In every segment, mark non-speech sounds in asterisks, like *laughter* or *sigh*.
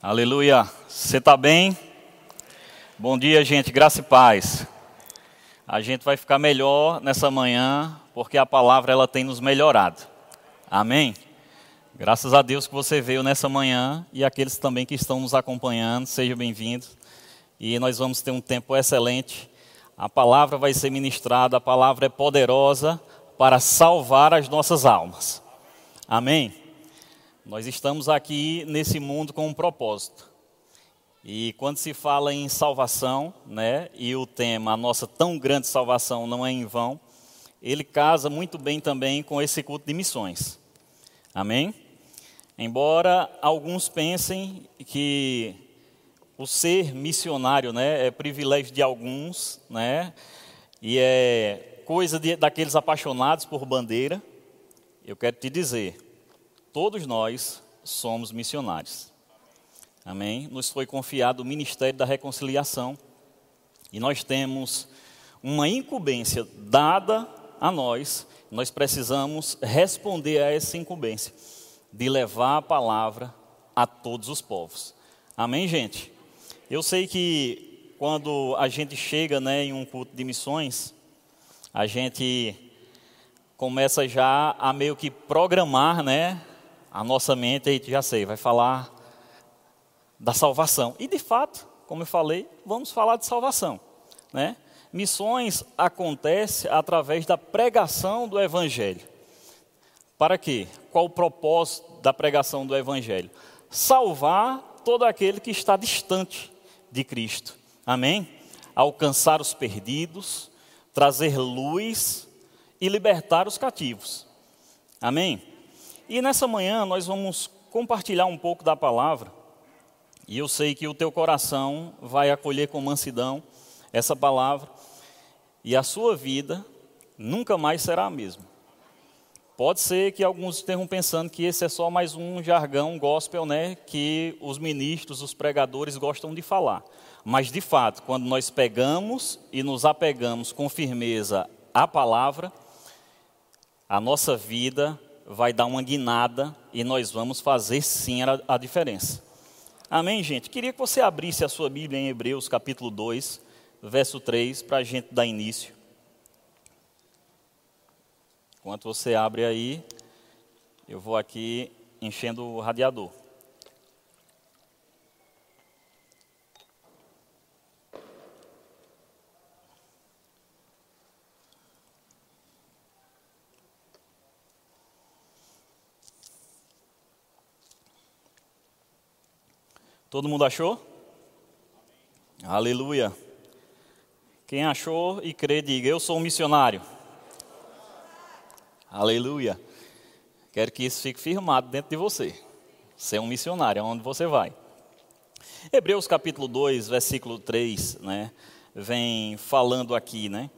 Aleluia. Você está bem? Bom dia, gente. Graça e paz. A gente vai ficar melhor nessa manhã, porque a palavra ela tem nos melhorado. Amém? Graças a Deus que você veio nessa manhã e aqueles também que estão nos acompanhando, sejam bem-vindos. E nós vamos ter um tempo excelente. A palavra vai ser ministrada, a palavra é poderosa para salvar as nossas almas. Amém? Nós estamos aqui nesse mundo com um propósito. E quando se fala em salvação, né, e o tema, a nossa tão grande salvação não é em vão, ele casa muito bem também com esse culto de missões. Amém? Embora alguns pensem que o ser missionário, né, é privilégio de alguns, né, e é coisa de, daqueles apaixonados por bandeira, eu quero te dizer, Todos nós somos missionários. Amém? Nos foi confiado o ministério da reconciliação e nós temos uma incumbência dada a nós. Nós precisamos responder a essa incumbência de levar a palavra a todos os povos. Amém, gente? Eu sei que quando a gente chega né, em um culto de missões, a gente começa já a meio que programar né, a nossa mente, aí já sei, vai falar da salvação. E de fato, como eu falei, vamos falar de salvação. Né? Missões acontecem através da pregação do Evangelho. Para quê? Qual o propósito da pregação do Evangelho? Salvar todo aquele que está distante de Cristo. Amém? Alcançar os perdidos, trazer luz e libertar os cativos. Amém? E nessa manhã nós vamos compartilhar um pouco da palavra. E eu sei que o teu coração vai acolher com mansidão essa palavra. E a sua vida nunca mais será a mesma. Pode ser que alguns estejam pensando que esse é só mais um jargão gospel, né, que os ministros, os pregadores gostam de falar. Mas de fato, quando nós pegamos e nos apegamos com firmeza à palavra, a nossa vida vai dar uma guinada e nós vamos fazer sim a, a diferença. Amém, gente? Queria que você abrisse a sua Bíblia em Hebreus, capítulo 2, verso 3, para a gente dar início. Enquanto você abre aí, eu vou aqui enchendo o radiador. Todo mundo achou? Amém. Aleluia. Quem achou e crê, diga: Eu sou um missionário. Aleluia. Quero que isso fique firmado dentro de você. Você é um missionário, aonde você vai. Hebreus capítulo 2, versículo 3, né, vem falando aqui, né?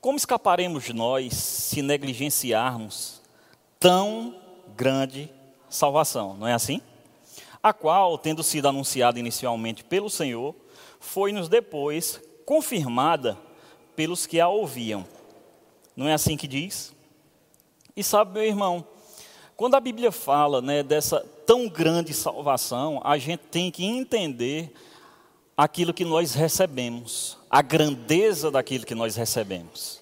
Como escaparemos nós se negligenciarmos tão grande salvação? Não é assim? A qual, tendo sido anunciada inicialmente pelo Senhor, foi-nos depois confirmada pelos que a ouviam. Não é assim que diz? E sabe, meu irmão, quando a Bíblia fala né, dessa tão grande salvação, a gente tem que entender aquilo que nós recebemos, a grandeza daquilo que nós recebemos.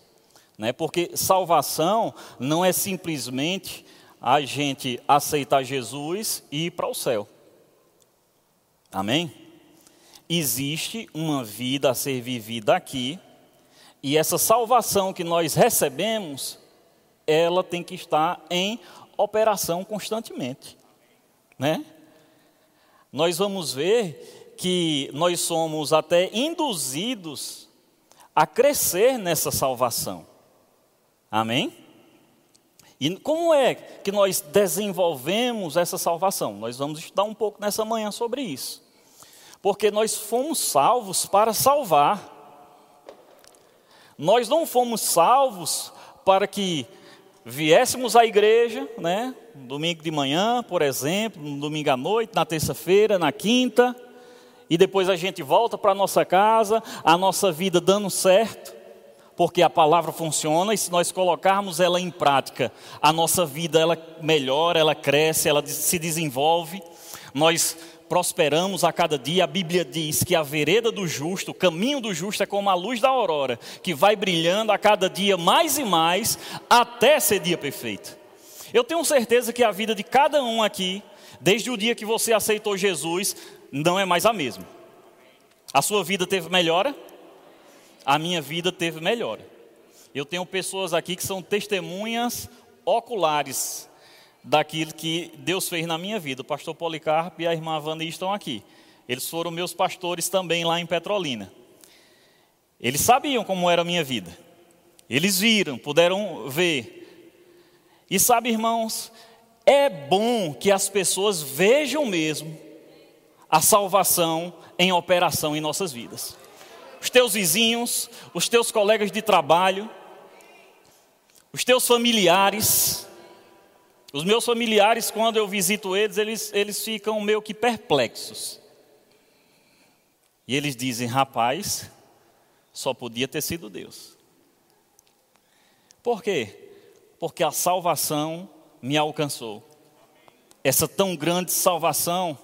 Né? Porque salvação não é simplesmente a gente aceitar Jesus e ir para o céu. Amém? Existe uma vida a ser vivida aqui, e essa salvação que nós recebemos, ela tem que estar em operação constantemente, né? Nós vamos ver que nós somos até induzidos a crescer nessa salvação. Amém? E como é que nós desenvolvemos essa salvação? Nós vamos estudar um pouco nessa manhã sobre isso porque nós fomos salvos para salvar. Nós não fomos salvos para que viéssemos à igreja, né? Domingo de manhã, por exemplo, no domingo à noite, na terça-feira, na quinta, e depois a gente volta para a nossa casa, a nossa vida dando certo, porque a palavra funciona e se nós colocarmos ela em prática, a nossa vida ela melhora, ela cresce, ela se desenvolve. Nós prosperamos a cada dia. A Bíblia diz que a vereda do justo, o caminho do justo é como a luz da aurora, que vai brilhando a cada dia mais e mais, até ser dia perfeito. Eu tenho certeza que a vida de cada um aqui, desde o dia que você aceitou Jesus, não é mais a mesma. A sua vida teve melhora? A minha vida teve melhora. Eu tenho pessoas aqui que são testemunhas oculares daquilo que Deus fez na minha vida. O pastor Policarpo e a irmã Wanda estão aqui. Eles foram meus pastores também lá em Petrolina. Eles sabiam como era a minha vida. Eles viram, puderam ver. E sabe, irmãos, é bom que as pessoas vejam mesmo a salvação em operação em nossas vidas. Os teus vizinhos, os teus colegas de trabalho, os teus familiares, os meus familiares, quando eu visito eles, eles, eles ficam meio que perplexos. E eles dizem: rapaz, só podia ter sido Deus. Por quê? Porque a salvação me alcançou. Essa tão grande salvação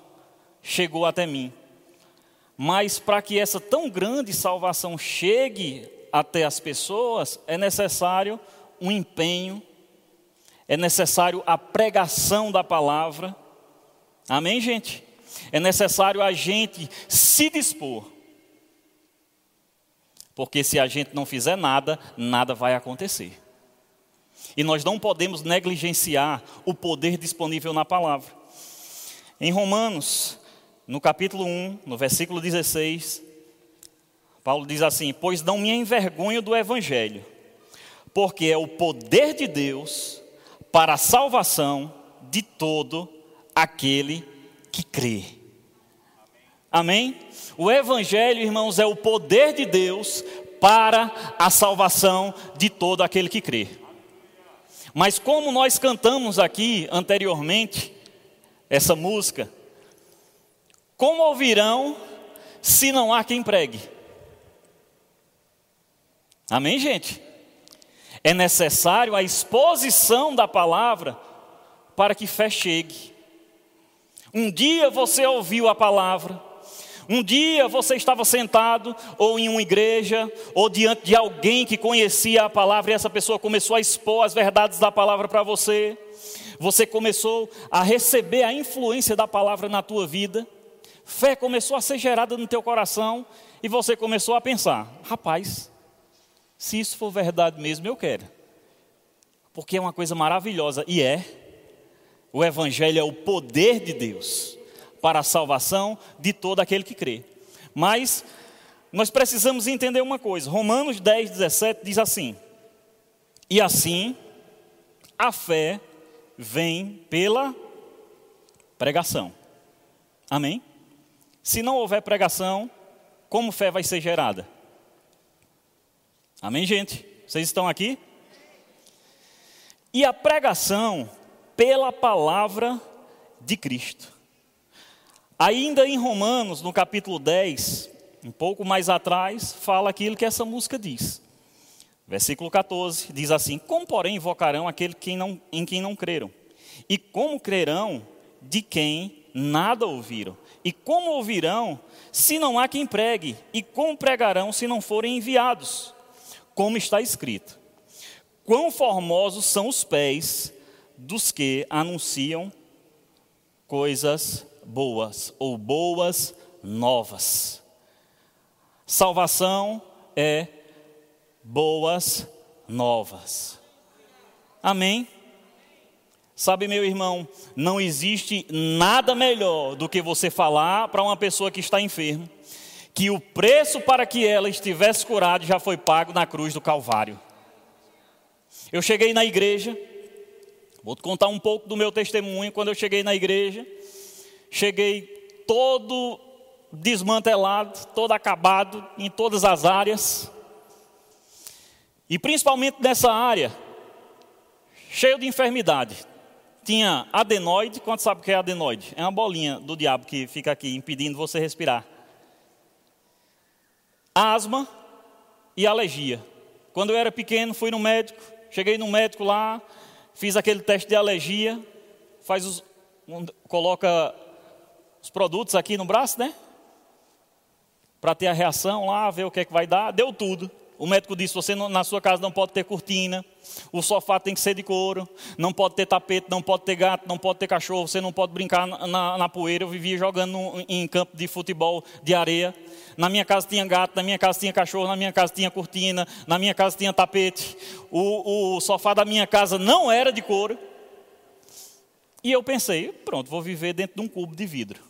chegou até mim. Mas para que essa tão grande salvação chegue até as pessoas, é necessário um empenho, é necessário a pregação da palavra. Amém, gente? É necessário a gente se dispor. Porque se a gente não fizer nada, nada vai acontecer. E nós não podemos negligenciar o poder disponível na palavra. Em Romanos, no capítulo 1, no versículo 16, Paulo diz assim: Pois não me envergonho do evangelho, porque é o poder de Deus para a salvação de todo aquele que crê. Amém? O Evangelho, irmãos, é o poder de Deus para a salvação de todo aquele que crê. Mas como nós cantamos aqui anteriormente, essa música, como ouvirão se não há quem pregue? Amém, gente? É necessário a exposição da palavra para que fé chegue. Um dia você ouviu a palavra, um dia você estava sentado, ou em uma igreja, ou diante de alguém que conhecia a palavra, e essa pessoa começou a expor as verdades da palavra para você. Você começou a receber a influência da palavra na tua vida. Fé começou a ser gerada no teu coração, e você começou a pensar: rapaz, se isso for verdade mesmo, eu quero. Porque é uma coisa maravilhosa e é. O Evangelho é o poder de Deus para a salvação de todo aquele que crê. Mas nós precisamos entender uma coisa. Romanos 10, 17 diz assim: E assim a fé vem pela pregação. Amém? Se não houver pregação, como fé vai ser gerada? Amém, gente? Vocês estão aqui? E a pregação pela palavra de Cristo. Ainda em Romanos, no capítulo 10, um pouco mais atrás, fala aquilo que essa música diz. Versículo 14 diz assim: Como, porém, invocarão aquele que não, em quem não creram? E como crerão de quem nada ouviram? E como ouvirão se não há quem pregue? E como pregarão se não forem enviados? Como está escrito: Quão formosos são os pés dos que anunciam coisas boas ou boas novas. Salvação é boas novas. Amém? Sabe, meu irmão, não existe nada melhor do que você falar para uma pessoa que está enferma que o preço para que ela estivesse curada já foi pago na cruz do Calvário. Eu cheguei na igreja, vou te contar um pouco do meu testemunho. Quando eu cheguei na igreja, cheguei todo desmantelado, todo acabado em todas as áreas, e principalmente nessa área, cheio de enfermidade. Tinha adenoide, quanto sabe o que é adenoide? É uma bolinha do diabo que fica aqui impedindo você respirar asma e alergia. Quando eu era pequeno, fui no médico, cheguei no médico lá, fiz aquele teste de alergia, faz os, coloca os produtos aqui no braço, né? Para ter a reação lá, ver o que é que vai dar. Deu tudo. O médico disse: você não, na sua casa não pode ter cortina, o sofá tem que ser de couro, não pode ter tapete, não pode ter gato, não pode ter cachorro, você não pode brincar na, na, na poeira. Eu vivia jogando no, em campo de futebol de areia. Na minha casa tinha gato, na minha casa tinha cachorro, na minha casa tinha cortina, na minha casa tinha tapete. O, o sofá da minha casa não era de couro. E eu pensei: pronto, vou viver dentro de um cubo de vidro.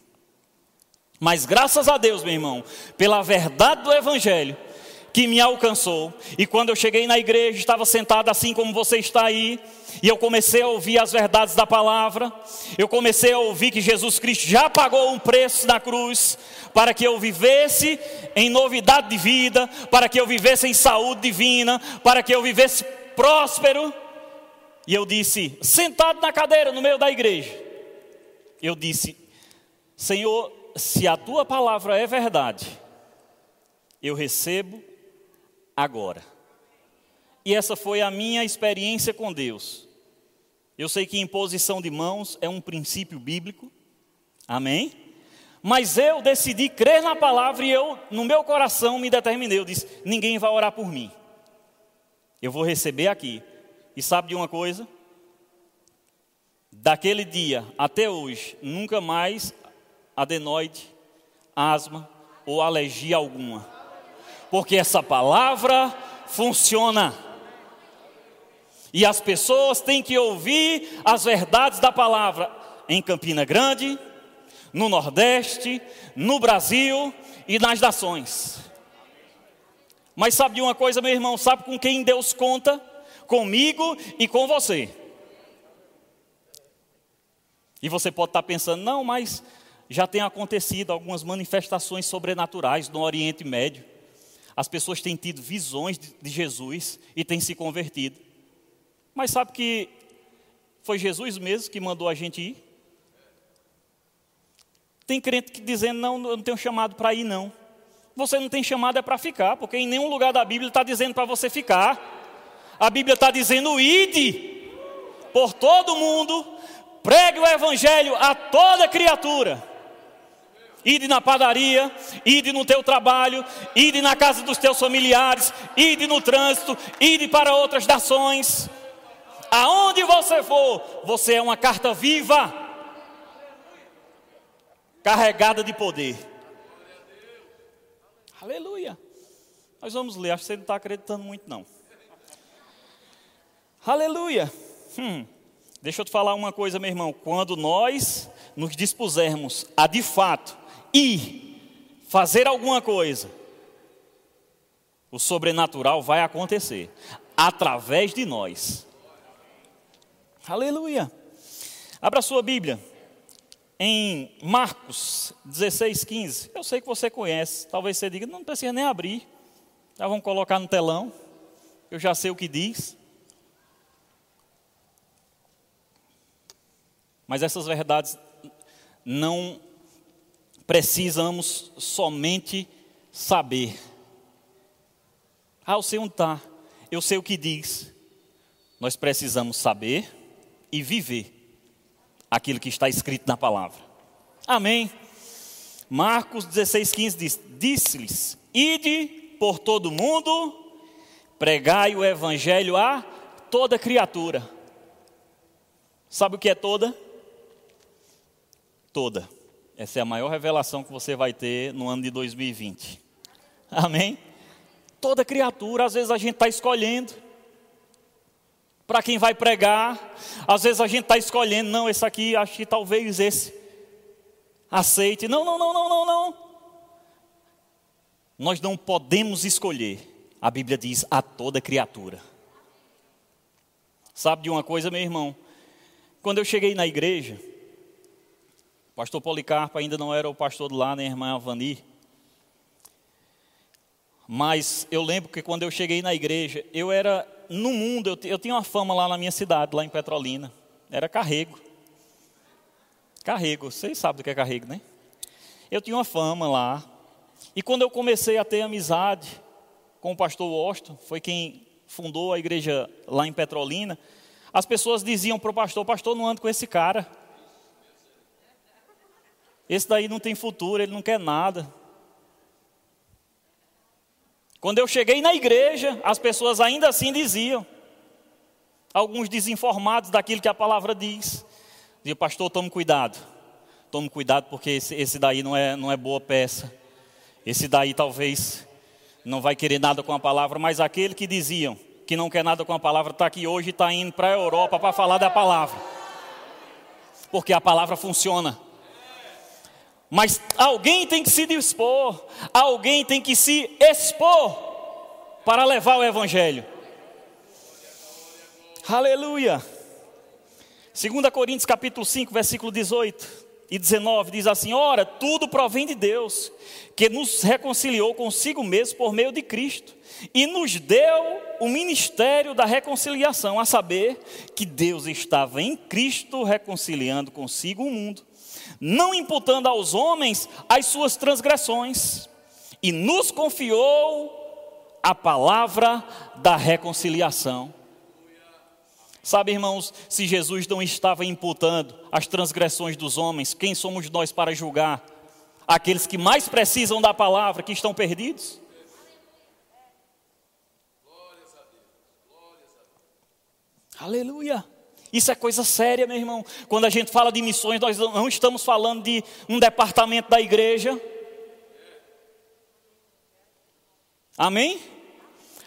Mas graças a Deus, meu irmão, pela verdade do Evangelho que me alcançou. E quando eu cheguei na igreja, estava sentado assim como você está aí, e eu comecei a ouvir as verdades da palavra. Eu comecei a ouvir que Jesus Cristo já pagou um preço na cruz para que eu vivesse em novidade de vida, para que eu vivesse em saúde divina, para que eu vivesse próspero. E eu disse, sentado na cadeira no meio da igreja, eu disse: Senhor, se a tua palavra é verdade, eu recebo agora. E essa foi a minha experiência com Deus. Eu sei que imposição de mãos é um princípio bíblico, amém? Mas eu decidi crer na palavra e eu, no meu coração, me determinei. Eu disse: ninguém vai orar por mim. Eu vou receber aqui. E sabe de uma coisa? Daquele dia até hoje, nunca mais adenoide, asma ou alergia alguma porque essa palavra funciona. E as pessoas têm que ouvir as verdades da palavra em Campina Grande, no Nordeste, no Brasil e nas nações. Mas sabe de uma coisa, meu irmão? Sabe com quem Deus conta? Comigo e com você. E você pode estar pensando, não, mas já tem acontecido algumas manifestações sobrenaturais no Oriente Médio. As pessoas têm tido visões de Jesus e têm se convertido. Mas sabe que foi Jesus mesmo que mandou a gente ir? Tem crente que dizendo, não, eu não tenho chamado para ir, não. Você não tem chamado é para ficar, porque em nenhum lugar da Bíblia está dizendo para você ficar. A Bíblia está dizendo, ide por todo mundo, pregue o Evangelho a toda criatura. Ide na padaria, ide no teu trabalho, ide na casa dos teus familiares, ide no trânsito, ide para outras nações. Aonde você for, você é uma carta viva, carregada de poder. Aleluia. Nós vamos ler, acho que você não está acreditando muito, não. Aleluia. Hum. Deixa eu te falar uma coisa, meu irmão. Quando nós nos dispusermos a de fato e fazer alguma coisa, o sobrenatural vai acontecer através de nós. Aleluia. Abra sua Bíblia em Marcos 16, 15. Eu sei que você conhece, talvez você diga, não precisa nem abrir, já vamos colocar no telão, eu já sei o que diz. Mas essas verdades não precisamos somente saber. Ah, eu sei onde está, eu sei o que diz. Nós precisamos saber e viver aquilo que está escrito na palavra. Amém. Marcos 16, 15 diz: Disse-lhes: Ide por todo mundo, pregai o evangelho a toda criatura. Sabe o que é toda? Toda. Essa é a maior revelação que você vai ter no ano de 2020. Amém? Toda criatura, às vezes a gente está escolhendo para quem vai pregar, às vezes a gente está escolhendo, não, esse aqui, acho que talvez esse aceite. Não, não, não, não, não, não. Nós não podemos escolher. A Bíblia diz a toda criatura. Sabe de uma coisa, meu irmão? Quando eu cheguei na igreja, pastor Policarpo ainda não era o pastor de lá, nem a irmã Avani. Mas eu lembro que quando eu cheguei na igreja, eu era no mundo, eu, eu tinha uma fama lá na minha cidade, lá em Petrolina. Era carrego. Carrego, vocês sabem do que é carrego, né? Eu tinha uma fama lá. E quando eu comecei a ter amizade com o pastor Washington, foi quem fundou a igreja lá em Petrolina, as pessoas diziam para o pastor: Pastor, não ando com esse cara. Esse daí não tem futuro, ele não quer nada. Quando eu cheguei na igreja, as pessoas ainda assim diziam, alguns desinformados daquilo que a palavra diz, diziam, pastor, tome cuidado, tome cuidado porque esse, esse daí não é, não é boa peça, esse daí talvez não vai querer nada com a palavra, mas aquele que diziam que não quer nada com a palavra está aqui hoje e está indo para a Europa para falar da palavra, porque a palavra funciona. Mas alguém tem que se dispor, alguém tem que se expor para levar o Evangelho. Aleluia. 2 Coríntios capítulo 5, versículo 18 e 19 diz assim: Ora, tudo provém de Deus, que nos reconciliou consigo mesmo por meio de Cristo e nos deu o ministério da reconciliação, a saber que Deus estava em Cristo reconciliando consigo o mundo não imputando aos homens as suas transgressões, e nos confiou a palavra da reconciliação. Sabe, irmãos, se Jesus não estava imputando as transgressões dos homens, quem somos nós para julgar aqueles que mais precisam da palavra, que estão perdidos? Aleluia. Isso é coisa séria, meu irmão. Quando a gente fala de missões, nós não estamos falando de um departamento da igreja. Amém?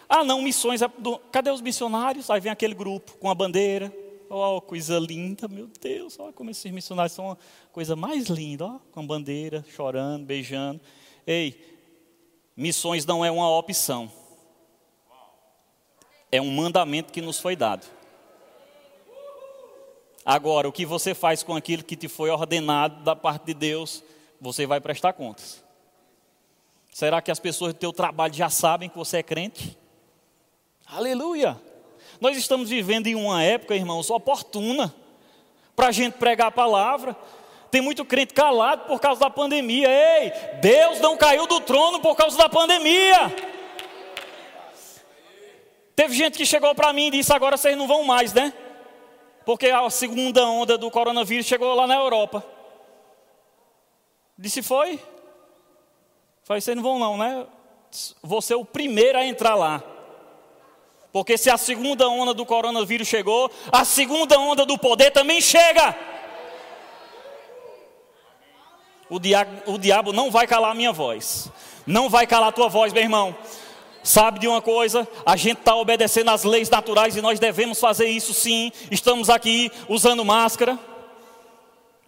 Ah, não, missões. É do... Cadê os missionários? Aí vem aquele grupo com a bandeira. Oh, coisa linda, meu Deus. Olha como esses missionários são a coisa mais linda. Ó, com a bandeira, chorando, beijando. Ei, missões não é uma opção. É um mandamento que nos foi dado. Agora, o que você faz com aquilo que te foi ordenado da parte de Deus, você vai prestar contas. Será que as pessoas do teu trabalho já sabem que você é crente? Aleluia! Nós estamos vivendo em uma época, irmãos, oportuna para a gente pregar a palavra. Tem muito crente calado por causa da pandemia. Ei, Deus não caiu do trono por causa da pandemia. Teve gente que chegou para mim e disse: agora vocês não vão mais, né? Porque a segunda onda do coronavírus chegou lá na Europa. Disse: Foi? Falei: Vocês não vão, não, né? Vou ser o primeiro a entrar lá. Porque se a segunda onda do coronavírus chegou, a segunda onda do poder também chega. O diabo, o diabo não vai calar a minha voz. Não vai calar a tua voz, meu irmão. Sabe de uma coisa? A gente está obedecendo às leis naturais e nós devemos fazer isso sim. Estamos aqui usando máscara,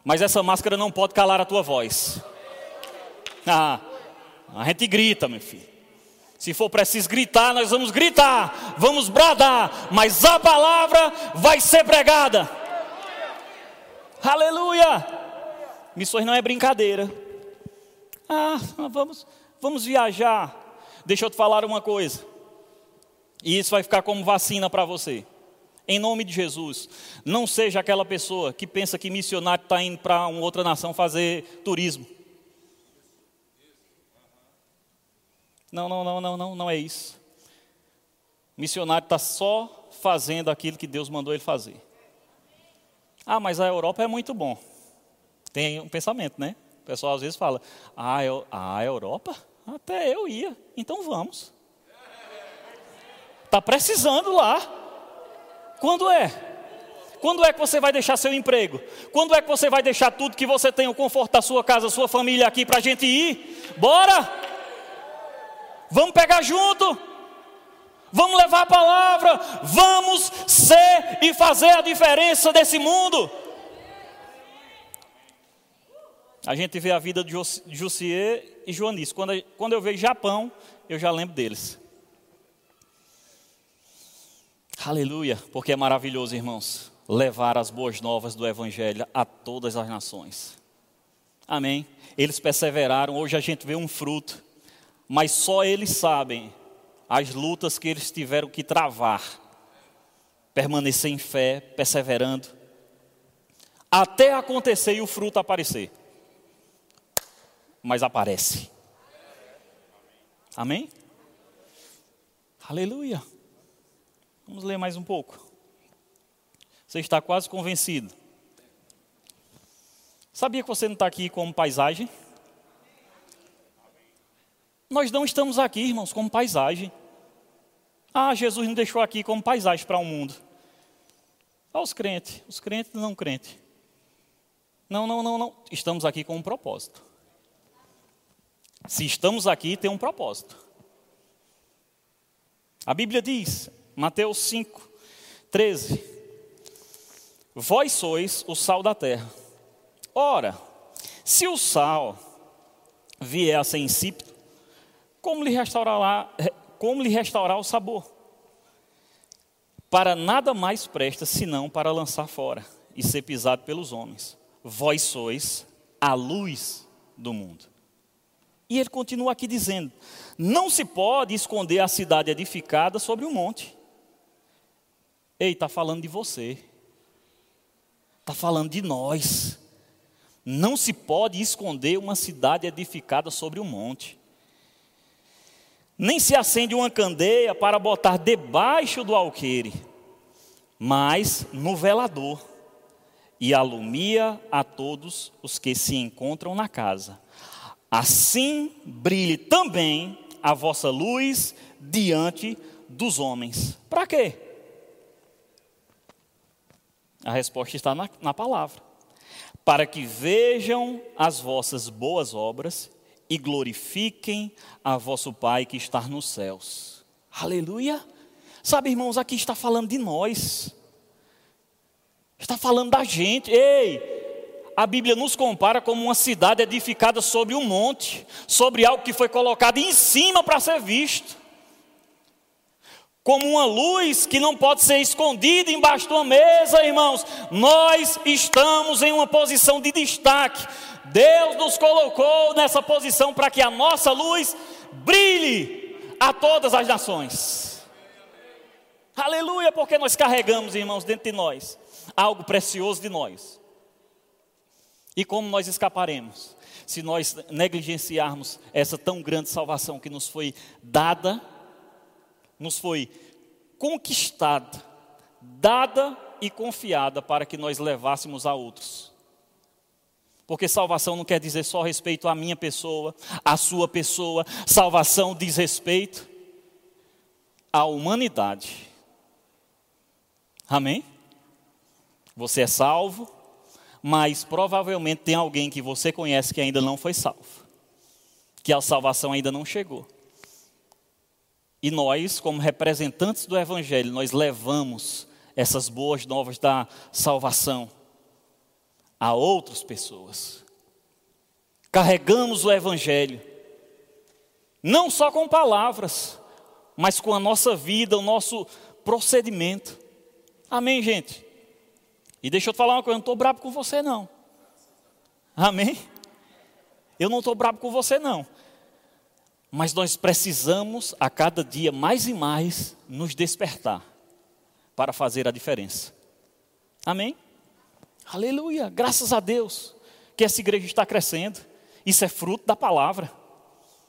mas essa máscara não pode calar a tua voz. Ah, a gente grita, meu filho. Se for preciso gritar, nós vamos gritar, vamos bradar, mas a palavra vai ser pregada. Aleluia! Missões não é brincadeira. Ah, vamos, vamos viajar. Deixa eu te falar uma coisa. E isso vai ficar como vacina para você. Em nome de Jesus, não seja aquela pessoa que pensa que missionário está indo para uma outra nação fazer turismo. Não, não, não, não, não, não é isso. Missionário está só fazendo aquilo que Deus mandou ele fazer. Ah, mas a Europa é muito bom. Tem um pensamento, né? O pessoal às vezes fala: Ah, eu, a Europa? Até eu ia, então vamos. Está precisando lá. Quando é? Quando é que você vai deixar seu emprego? Quando é que você vai deixar tudo que você tem, o conforto da sua casa, sua família aqui para a gente ir? Bora! Vamos pegar junto. Vamos levar a palavra. Vamos ser e fazer a diferença desse mundo. A gente vê a vida de Jussier e Joanice. Quando, quando eu vejo Japão, eu já lembro deles. Aleluia, porque é maravilhoso, irmãos, levar as boas novas do Evangelho a todas as nações. Amém. Eles perseveraram, hoje a gente vê um fruto, mas só eles sabem as lutas que eles tiveram que travar, permanecer em fé, perseverando, até acontecer e o fruto aparecer mas aparece. Amém? Aleluia. Vamos ler mais um pouco. Você está quase convencido. Sabia que você não está aqui como paisagem? Nós não estamos aqui, irmãos, como paisagem. Ah, Jesus nos deixou aqui como paisagem para o um mundo. Olha os crentes, os crentes não crentes. Não, não, não, não. Estamos aqui com um propósito. Se estamos aqui, tem um propósito. A Bíblia diz, Mateus 5, 13: Vós sois o sal da terra. Ora, se o sal vier a ser insípido, como lhe restaurará, como lhe restaurar o sabor? Para nada mais presta senão para lançar fora e ser pisado pelos homens. Vós sois a luz do mundo. E ele continua aqui dizendo: Não se pode esconder a cidade edificada sobre um monte. Ei, está falando de você. Está falando de nós. Não se pode esconder uma cidade edificada sobre um monte. Nem se acende uma candeia para botar debaixo do alqueire, mas no velador, e alumia a todos os que se encontram na casa. Assim brilhe também a vossa luz diante dos homens. Para quê? A resposta está na, na palavra. Para que vejam as vossas boas obras e glorifiquem a vosso Pai que está nos céus. Aleluia! Sabe, irmãos, aqui está falando de nós. Está falando da gente. Ei, a Bíblia nos compara como uma cidade edificada sobre um monte, sobre algo que foi colocado em cima para ser visto. Como uma luz que não pode ser escondida embaixo de uma mesa, irmãos. Nós estamos em uma posição de destaque. Deus nos colocou nessa posição para que a nossa luz brilhe a todas as nações. Aleluia, porque nós carregamos, irmãos, dentro de nós algo precioso de nós. E como nós escaparemos? Se nós negligenciarmos essa tão grande salvação que nos foi dada, nos foi conquistada, dada e confiada para que nós levássemos a outros. Porque salvação não quer dizer só respeito à minha pessoa, à sua pessoa. Salvação diz respeito à humanidade. Amém? Você é salvo, mas provavelmente tem alguém que você conhece que ainda não foi salvo, que a salvação ainda não chegou. E nós, como representantes do Evangelho, nós levamos essas boas novas da salvação a outras pessoas. Carregamos o Evangelho, não só com palavras, mas com a nossa vida, o nosso procedimento. Amém, gente? E deixa eu te falar uma coisa, eu não estou bravo com você, não. Amém? Eu não estou bravo com você, não. Mas nós precisamos, a cada dia, mais e mais, nos despertar para fazer a diferença. Amém? Aleluia, graças a Deus que essa igreja está crescendo. Isso é fruto da palavra.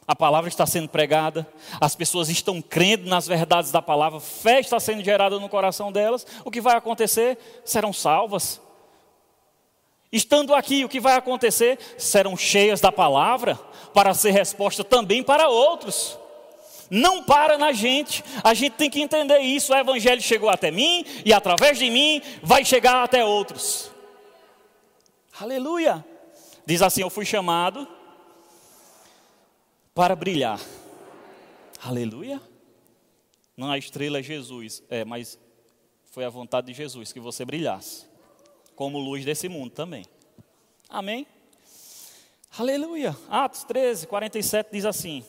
A palavra está sendo pregada, as pessoas estão crendo nas verdades da palavra, fé está sendo gerada no coração delas. O que vai acontecer? Serão salvas. Estando aqui, o que vai acontecer? Serão cheias da palavra para ser resposta também para outros. Não para na gente, a gente tem que entender isso. O Evangelho chegou até mim e através de mim vai chegar até outros. Aleluia. Diz assim: Eu fui chamado para brilhar. Aleluia. Não a estrela é Jesus, é, mas foi a vontade de Jesus que você brilhasse, como luz desse mundo também. Amém? Aleluia. Atos 13, 47 diz assim: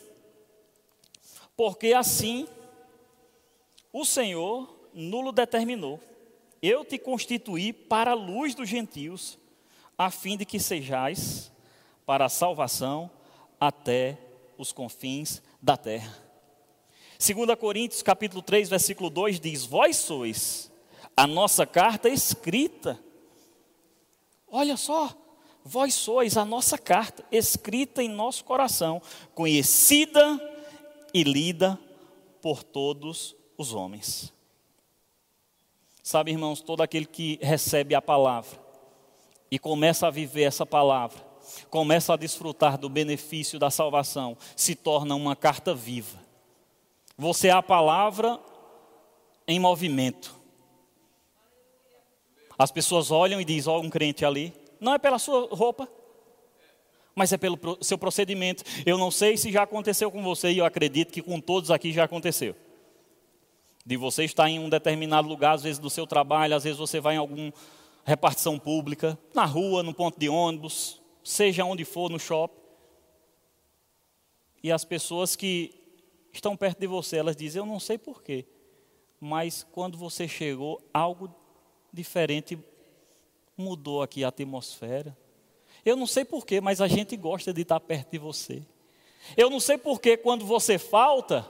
Porque assim o Senhor nulo determinou, eu te constituí para a luz dos gentios a fim de que sejais para a salvação até os confins da terra. 2 Coríntios capítulo 3, versículo 2 diz: Vós sois a nossa carta escrita. Olha só, vós sois a nossa carta escrita em nosso coração, conhecida e lida por todos os homens. Sabe, irmãos, todo aquele que recebe a palavra, e começa a viver essa palavra, começa a desfrutar do benefício da salvação, se torna uma carta viva. Você é a palavra em movimento. As pessoas olham e dizem: oh, um crente ali. Não é pela sua roupa, mas é pelo seu procedimento. Eu não sei se já aconteceu com você, e eu acredito que com todos aqui já aconteceu. De você estar em um determinado lugar, às vezes do seu trabalho, às vezes você vai em alguma repartição pública, na rua, no ponto de ônibus, seja onde for, no shopping. E as pessoas que estão perto de você, elas dizem: Eu não sei porquê, mas quando você chegou, algo diferente mudou aqui a atmosfera. Eu não sei porquê, mas a gente gosta de estar perto de você. Eu não sei porquê, quando você falta,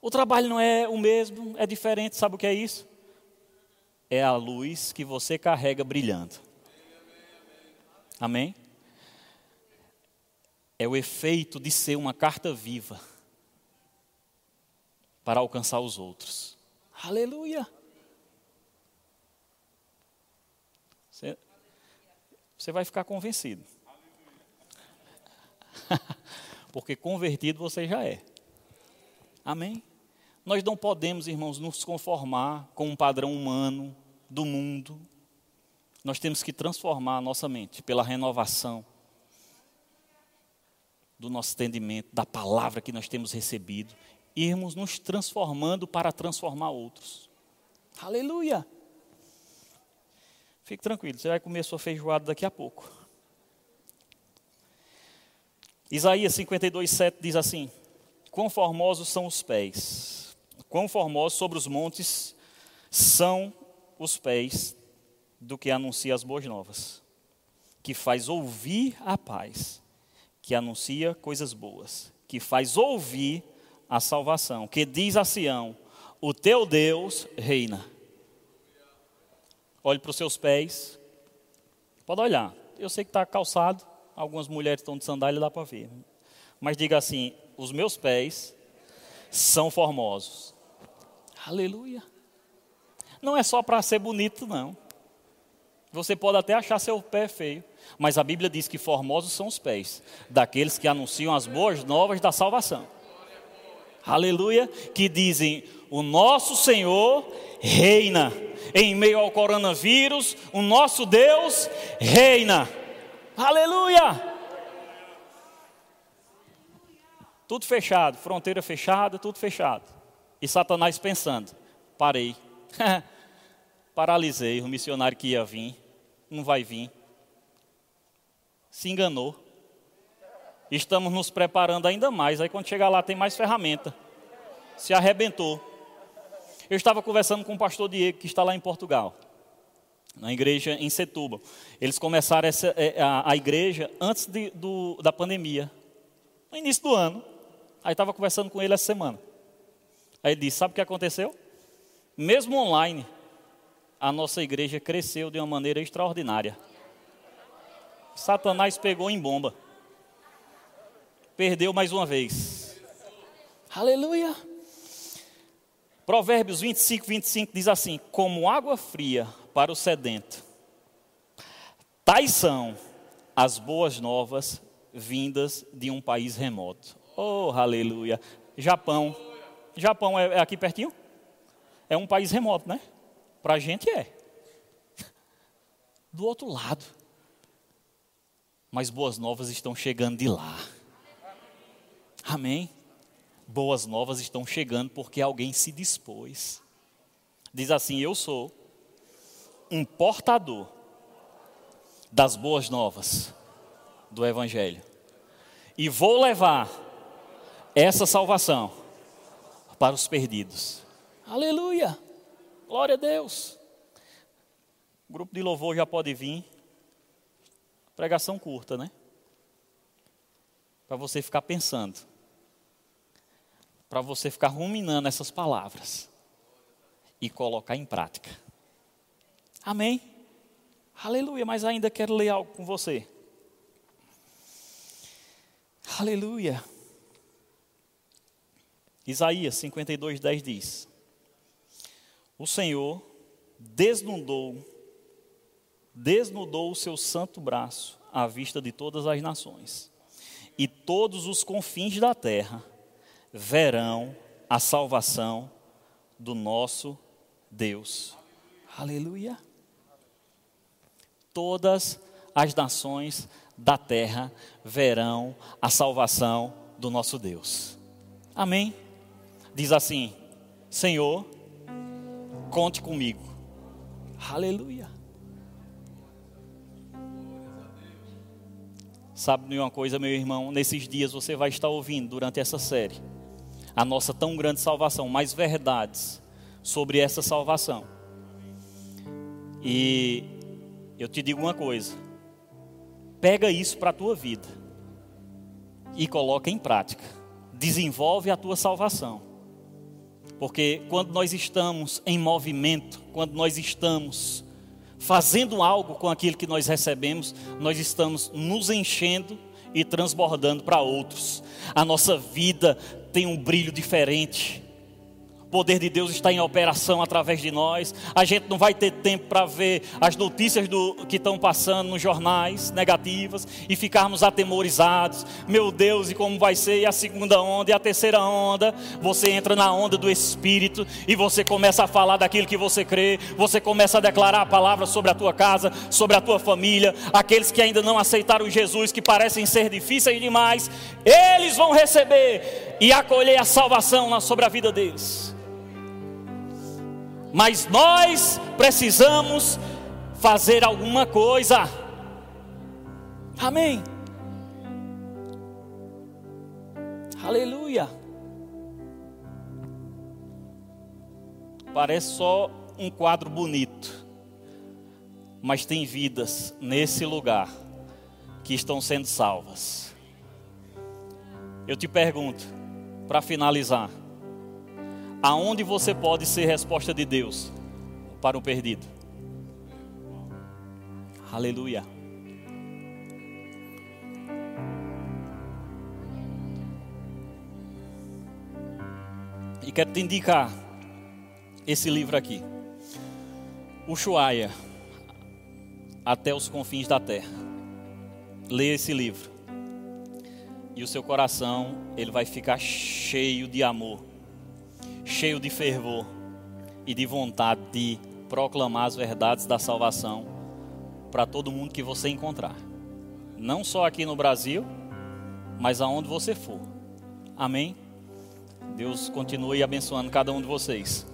o trabalho não é o mesmo, é diferente, sabe o que é isso? É a luz que você carrega brilhando. Amém? É o efeito de ser uma carta viva para alcançar os outros. Aleluia! Você, você vai ficar convencido. *laughs* Porque convertido você já é. Amém? Nós não podemos, irmãos, nos conformar com um padrão humano do mundo. Nós temos que transformar a nossa mente pela renovação do nosso entendimento, da palavra que nós temos recebido, irmos nos transformando para transformar outros. Aleluia! Fique tranquilo, você vai comer sua feijoada daqui a pouco. Isaías 52, 7 diz assim: Quão formosos são os pés, quão formosos sobre os montes são os pés do que anuncia as boas novas, que faz ouvir a paz, que anuncia coisas boas, que faz ouvir a salvação, que diz a Sião: O teu Deus reina. Olhe para os seus pés. Pode olhar. Eu sei que está calçado. Algumas mulheres estão de sandália, dá para ver. Mas diga assim: os meus pés são formosos. Aleluia. Não é só para ser bonito, não. Você pode até achar seu pé feio, mas a Bíblia diz que formosos são os pés daqueles que anunciam as boas novas da salvação. Aleluia, que dizem: "O nosso Senhor reina" em meio ao coronavírus, o nosso Deus reina. Aleluia! Tudo fechado, fronteira fechada, tudo fechado. E Satanás pensando: parei, *laughs* paralisei o missionário que ia vir, não vai vir. Se enganou. Estamos nos preparando ainda mais. Aí quando chegar lá tem mais ferramenta. Se arrebentou. Eu estava conversando com o pastor Diego, que está lá em Portugal, na igreja em Setúbal. Eles começaram essa, é, a, a igreja antes de, do, da pandemia, no início do ano. Aí estava conversando com ele essa semana. Aí ele disse: Sabe o que aconteceu? Mesmo online, a nossa igreja cresceu de uma maneira extraordinária. Satanás pegou em bomba. Perdeu mais uma vez. Aleluia. Provérbios 25, 25 diz assim: Como água fria para o sedento, tais são as boas novas vindas de um país remoto. Oh, aleluia! Japão. Japão é, é aqui pertinho? É um país remoto, né? Para a gente é. *laughs* Do outro lado. Mas boas novas estão chegando de lá. Amém? boas novas estão chegando porque alguém se dispôs. Diz assim: Eu sou um portador das boas novas do Evangelho e vou levar essa salvação para os perdidos. Aleluia! Glória a Deus! O grupo de louvor já pode vir. Pregação curta, né? Para você ficar pensando para você ficar ruminando essas palavras e colocar em prática. Amém? Aleluia, mas ainda quero ler algo com você. Aleluia. Isaías 52, 10 diz: O Senhor desnudou desnudou o seu santo braço à vista de todas as nações, e todos os confins da terra verão a salvação do nosso Deus. Aleluia. Todas as nações da terra verão a salvação do nosso Deus. Amém. Diz assim: Senhor, conte comigo. Aleluia. Sabe de uma coisa, meu irmão? Nesses dias você vai estar ouvindo durante essa série a nossa tão grande salvação, mais verdades sobre essa salvação. E eu te digo uma coisa: pega isso para a tua vida e coloca em prática. Desenvolve a tua salvação. Porque quando nós estamos em movimento, quando nós estamos fazendo algo com aquilo que nós recebemos, nós estamos nos enchendo e transbordando para outros. A nossa vida tem um brilho diferente. Poder de Deus está em operação através de nós. A gente não vai ter tempo para ver as notícias do, que estão passando nos jornais negativas e ficarmos atemorizados. Meu Deus, e como vai ser? E a segunda onda e a terceira onda? Você entra na onda do Espírito e você começa a falar daquilo que você crê. Você começa a declarar a palavra sobre a tua casa, sobre a tua família. Aqueles que ainda não aceitaram Jesus, que parecem ser difíceis demais, eles vão receber e acolher a salvação sobre a vida deles. Mas nós precisamos fazer alguma coisa. Amém. Aleluia. Parece só um quadro bonito, mas tem vidas nesse lugar que estão sendo salvas. Eu te pergunto, para finalizar, Aonde você pode ser resposta de Deus para o perdido? Aleluia. E quero te indicar esse livro aqui. Ushuaia, Até os Confins da Terra. Leia esse livro. E o seu coração, ele vai ficar cheio de amor cheio de fervor e de vontade de proclamar as verdades da salvação para todo mundo que você encontrar. Não só aqui no Brasil, mas aonde você for. Amém? Deus continue abençoando cada um de vocês.